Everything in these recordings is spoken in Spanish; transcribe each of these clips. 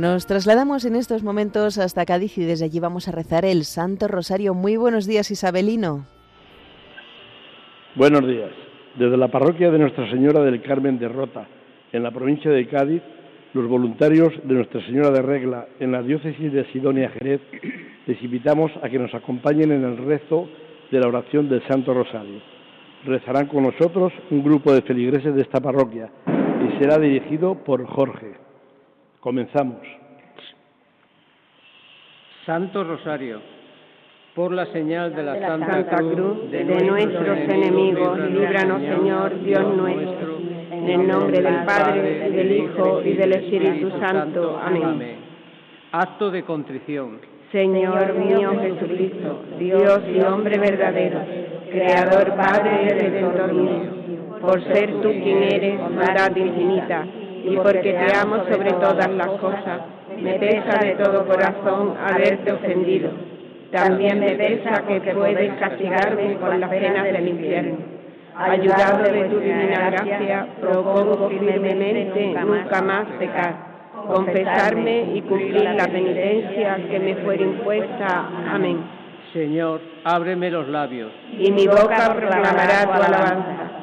Nos trasladamos en estos momentos hasta Cádiz y desde allí vamos a rezar el Santo Rosario. Muy buenos días, Isabelino. Buenos días. Desde la parroquia de Nuestra Señora del Carmen de Rota, en la provincia de Cádiz, los voluntarios de Nuestra Señora de Regla en la diócesis de Sidonia Jerez les invitamos a que nos acompañen en el rezo de la oración del Santo Rosario. Rezarán con nosotros un grupo de feligreses de esta parroquia y será dirigido por Jorge. Comenzamos. Santo Rosario, por la señal de la, Santa, Cruz, de, nuestros enemigos, líbranos Señor, Dios nuestro, en el nombre del Padre, del Hijo y del Espíritu Santo. Amén. Acto de contrición. Señor mío Jesucristo, Dios y hombre verdadero, Creador, Padre y Redentor mío, por ser tú quien eres, verdad infinita, y porque te amo sobre todas las cosas, me pesa de todo corazón haberte ofendido. También me pesa que puedes castigarme con las penas del infierno. Ayudado de tu divina gracia, propongo firmemente nunca más pecar confesarme y cumplir la penitencia que me fuera impuesta. Amén. Señor, ábreme los labios. Y mi boca proclamará tu alabanza.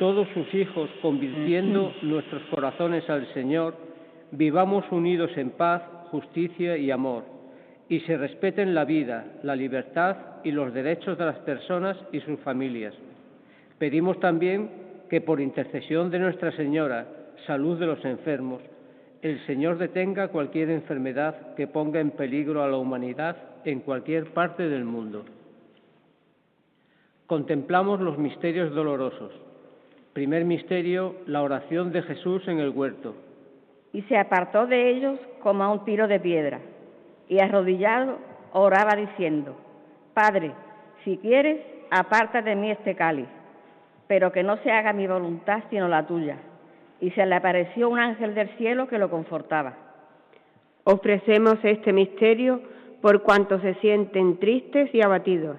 todos sus hijos, convirtiendo nuestros corazones al Señor, vivamos unidos en paz, justicia y amor, y se respeten la vida, la libertad y los derechos de las personas y sus familias. Pedimos también que por intercesión de Nuestra Señora, salud de los enfermos, el Señor detenga cualquier enfermedad que ponga en peligro a la humanidad en cualquier parte del mundo. Contemplamos los misterios dolorosos. Primer misterio, la oración de Jesús en el huerto. Y se apartó de ellos como a un tiro de piedra, y arrodillado oraba diciendo, Padre, si quieres, aparta de mí este cáliz pero que no se haga mi voluntad sino la tuya. Y se le apareció un ángel del cielo que lo confortaba. Ofrecemos este misterio por cuanto se sienten tristes y abatidos.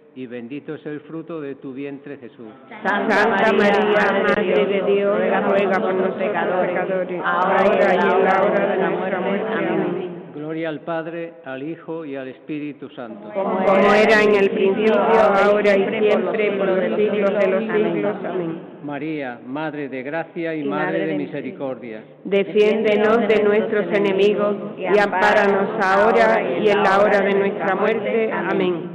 y bendito es el fruto de tu vientre Jesús. Santa María, Madre de Dios, ruega por nosotros pecadores, ahora y en la hora de nuestra muerte. Amén. Gloria al Padre, al Hijo y al Espíritu Santo. Como era en el principio, ahora y siempre, por los siglos de los siglos. Amén. María, Madre de gracia y, Madre de misericordia. Defiéndenos de nuestros enemigos y ampáranos ahora y en la hora de nuestra muerte. Amén.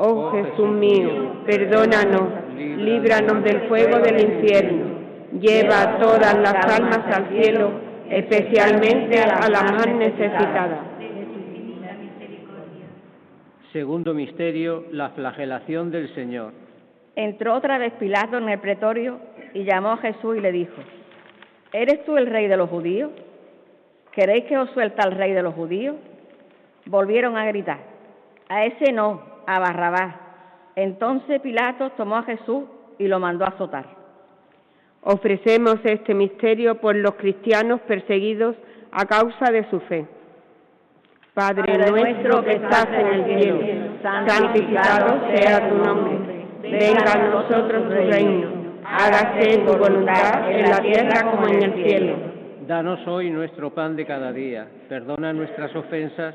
Oh Jesús mío, perdónanos, líbranos del fuego del infierno, lleva todas las almas al cielo, especialmente a la más necesitada. Segundo misterio, la flagelación del Señor. Entró otra vez Pilato en el pretorio y llamó a Jesús y le dijo, ¿eres tú el rey de los judíos? ¿Queréis que os suelta el rey de los judíos? Volvieron a gritar, a ese no, a Barrabás. Entonces Pilato tomó a Jesús y lo mandó a azotar. Ofrecemos este misterio por los cristianos perseguidos a causa de su fe. Padre nuestro que estás en el cielo, santificado sea tu nombre. Venga a nosotros tu reino. Hágase tu voluntad en la tierra como en el cielo. Danos hoy nuestro pan de cada día. Perdona nuestras ofensas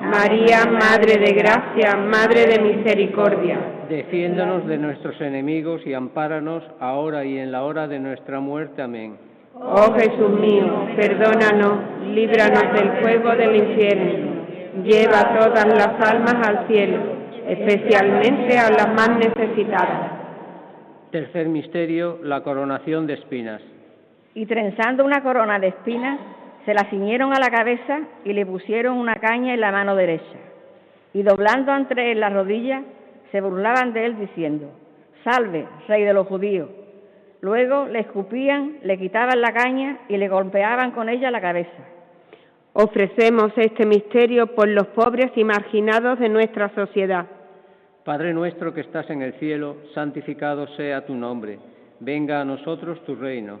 María, Madre de Gracia, Madre de Misericordia. Defiéndonos de nuestros enemigos y ampáranos ahora y en la hora de nuestra muerte. Amén. Oh Jesús mío, perdónanos, líbranos del fuego del infierno. Lleva todas las almas al cielo, especialmente a las más necesitadas. Tercer misterio, la coronación de espinas. Y trenzando una corona de espinas, se la ciñeron a la cabeza y le pusieron una caña en la mano derecha. Y doblando entre él las rodillas, se burlaban de él diciendo, Salve, rey de los judíos. Luego le escupían, le quitaban la caña y le golpeaban con ella la cabeza. Ofrecemos este misterio por los pobres y marginados de nuestra sociedad. Padre nuestro que estás en el cielo, santificado sea tu nombre. Venga a nosotros tu reino.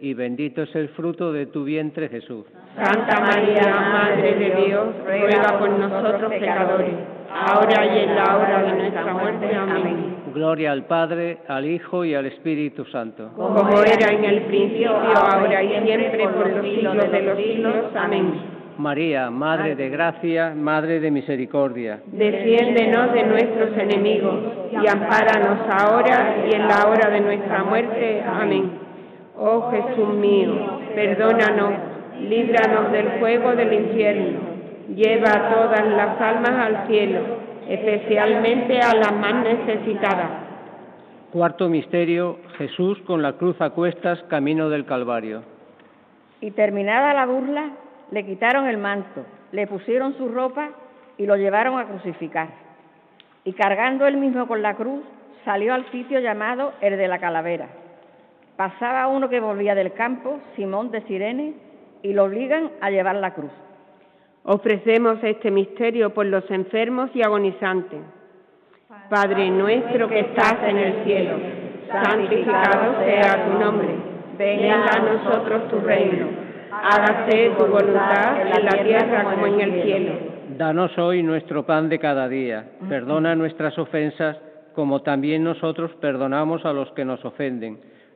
y bendito es el fruto de tu vientre Jesús. Santa María, Madre de Dios, ruega por nosotros pecadores, ahora y en la hora de nuestra muerte. Amén. Gloria al Padre, al Hijo y al Espíritu Santo. Como era en el principio, ahora y siempre, por los siglos de los siglos. Amén. María, Madre de Gracia, Madre de Misericordia. Defiéndenos de nuestros enemigos y ampáranos ahora y en la hora de nuestra muerte. Amén. Oh Jesús mío, perdónanos líbranos del fuego del infierno, lleva a todas las almas al cielo, especialmente a las más necesitadas. Cuarto misterio, Jesús con la cruz a cuestas, camino del Calvario. Y terminada la burla, le quitaron el manto, le pusieron su ropa y lo llevaron a crucificar. Y cargando él mismo con la cruz, salió al sitio llamado el de la calavera. Pasaba uno que volvía del campo, Simón de Sirene, y lo obligan a llevar la cruz. Ofrecemos este misterio por los enfermos y agonizantes Padre nuestro que estás en el cielo, santificado sea tu nombre. Venga a nosotros tu reino. Hágase tu voluntad en la tierra como en el cielo. Danos hoy nuestro pan de cada día. Perdona nuestras ofensas como también nosotros perdonamos a los que nos ofenden.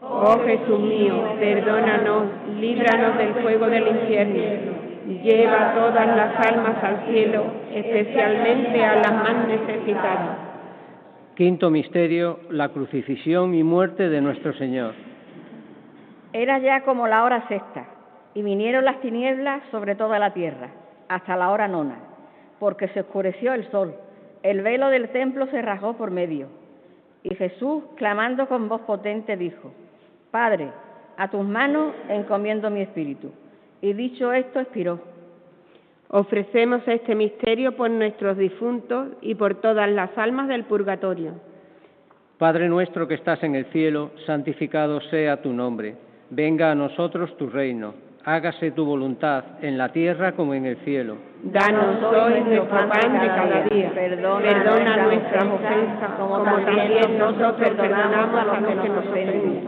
Oh Jesús mío, perdónanos, líbranos del fuego del infierno. Lleva todas las almas al cielo, especialmente a las más necesitadas. Quinto misterio, la crucifixión y muerte de nuestro Señor. Era ya como la hora sexta, y vinieron las tinieblas sobre toda la tierra, hasta la hora nona, porque se oscureció el sol, el velo del templo se rasgó por medio. Y Jesús, clamando con voz potente, dijo, Padre, a tus manos encomiendo mi espíritu. Y dicho esto, expiró. Ofrecemos este misterio por nuestros difuntos y por todas las almas del purgatorio. Padre nuestro que estás en el cielo, santificado sea tu nombre. Venga a nosotros tu reino. Hágase tu voluntad en la tierra como en el cielo. Danos hoy nuestro pan de cada día. Perdona, nuestras ofensas como también nosotros perdonamos a los que nos ofenden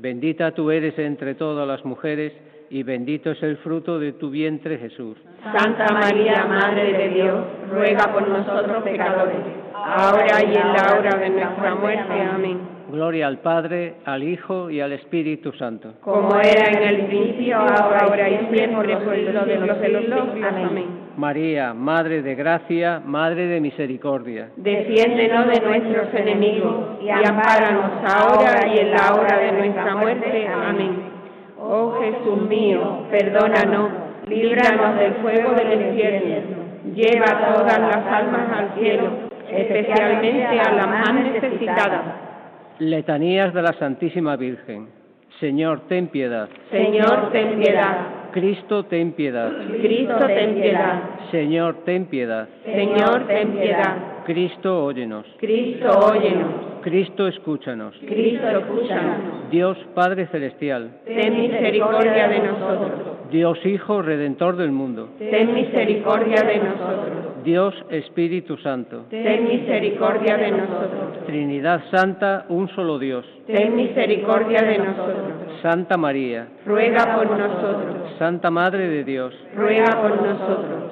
Bendita tú eres entre todas las mujeres y bendito es el fruto de tu vientre Jesús. Santa María, Madre de Dios, ruega por nosotros pecadores, ahora y en la hora de nuestra muerte. Amén. Gloria al Padre, al Hijo y al Espíritu Santo. Como era en el principio, ahora y siempre, por los siglos de los siglos. Amén. María, Madre de Gracia, Madre de Misericordia. Defiéndenos de nuestros enemigos y ampáranos ahora y en la hora de nuestra muerte. Amén. Oh Jesús mío, perdónanos, líbranos del fuego del infierno, lleva todas las almas al cielo, especialmente a las más necesitadas. Letanías de la Santísima Virgen. Señor, ten piedad. Señor, ten piedad. Cristo, ten piedad. Cristo, ten piedad. Señor, ten piedad. Señor, ten piedad. Cristo, óyenos. Cristo, óyenos. Cristo, escúchanos. Cristo, escúchanos. Dios Padre Celestial. Ten misericordia de nosotros. Dios Hijo Redentor del mundo. Ten misericordia de nosotros. Dios Espíritu Santo. Ten misericordia de nosotros. Trinidad Santa, un solo Dios. Ten misericordia de nosotros. Santa María. Ruega por nosotros. Santa Madre de Dios. Ruega por nosotros.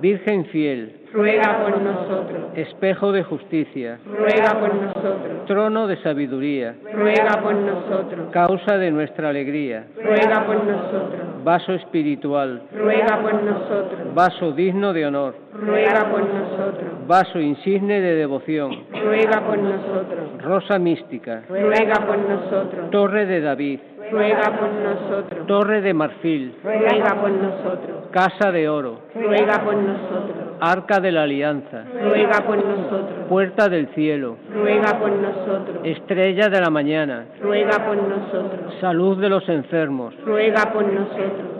Virgen fiel, ruega por nosotros. espejo de justicia, ruega por nosotros. trono de sabiduría, ruega por nosotros. causa de nuestra alegría, ruega por nosotros. vaso espiritual, ruega por nosotros. vaso digno de honor, ruega por nosotros. vaso insigne de devoción, ruega por nosotros. rosa mística, ruega por nosotros. torre de David, ruega por nosotros. torre de marfil, ruega por nosotros. Casa de oro, ruega por nosotros. arca de la alianza, ruega por nosotros. puerta del cielo, ruega por nosotros. estrella de la mañana, ruega por nosotros. salud de los enfermos, ruega por nosotros.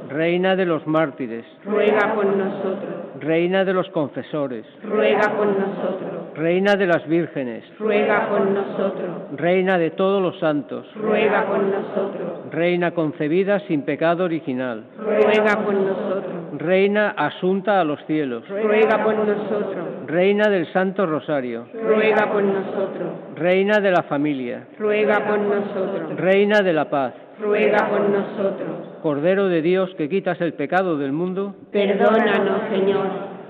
Reina de los mártires, ruega por nosotros. reina de los confesores, ruega por nosotros. reina de las vírgenes, ruega por nosotros. reina de todos los santos, ruega por nosotros. reina concebida sin pecado original, ruega por nosotros. Reina asunta a los cielos, ruega por nosotros. reina del Santo Rosario, ruega por nosotros. reina de la familia, ruega por nosotros. reina de la paz, ruega por nosotros. Cordero de Dios que quitas el pecado del mundo, Perdónanos, Señor.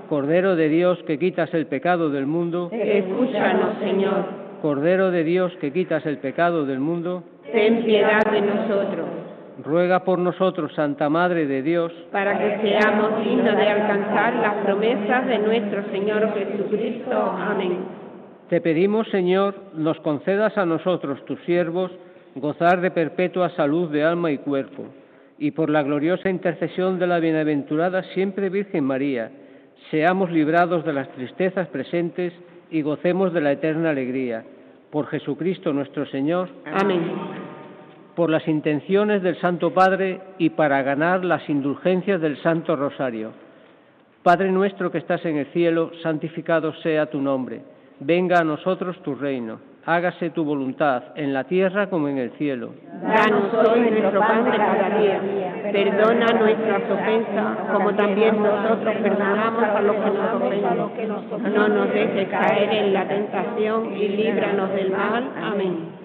Cordero de Dios que quitas el pecado del mundo, Escúchanos, Señor. Cordero de Dios que quitas el pecado del mundo, Ten piedad de nosotros, ruega por nosotros, Santa Madre de Dios, para que seamos dignos de alcanzar las promesas de nuestro Señor Jesucristo. Amén. Te pedimos, Señor, nos concedas a nosotros, tus siervos, gozar de perpetua salud de alma y cuerpo, y por la gloriosa intercesión de la bienaventurada siempre Virgen María, seamos librados de las tristezas presentes y gocemos de la eterna alegría. Por Jesucristo nuestro Señor, Amén. Por las intenciones del Santo Padre y para ganar las indulgencias del Santo Rosario. Padre nuestro que estás en el cielo, santificado sea tu nombre. Venga a nosotros tu reino. Hágase tu voluntad en la tierra como en el cielo. Danos hoy nuestro pan de cada día. Perdona nuestras ofensas, como también nosotros perdonamos a los que nos ofenden. No nos dejes caer en la tentación y líbranos del mal. Amén.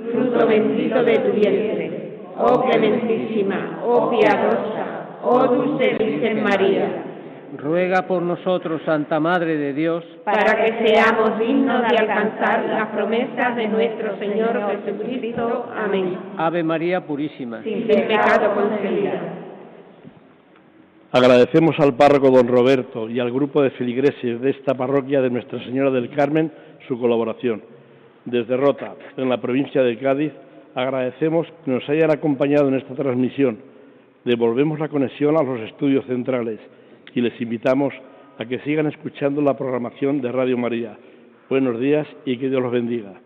fruto bendito de tu vientre. Oh clementísima, oh piadosa, oh dulce Virgen María, Ruega por nosotros, Santa Madre de Dios, para que seamos dignos de alcanzar las promesas de nuestro Señor Jesucristo. Amén. Ave María Purísima. Sin pecado concebida. Agradecemos al párroco don Roberto y al grupo de feligreses de esta parroquia de Nuestra Señora del Carmen su colaboración. Desde Rota, en la provincia de Cádiz, agradecemos que nos hayan acompañado en esta transmisión. Devolvemos la conexión a los estudios centrales y les invitamos a que sigan escuchando la programación de Radio María. Buenos días y que Dios los bendiga.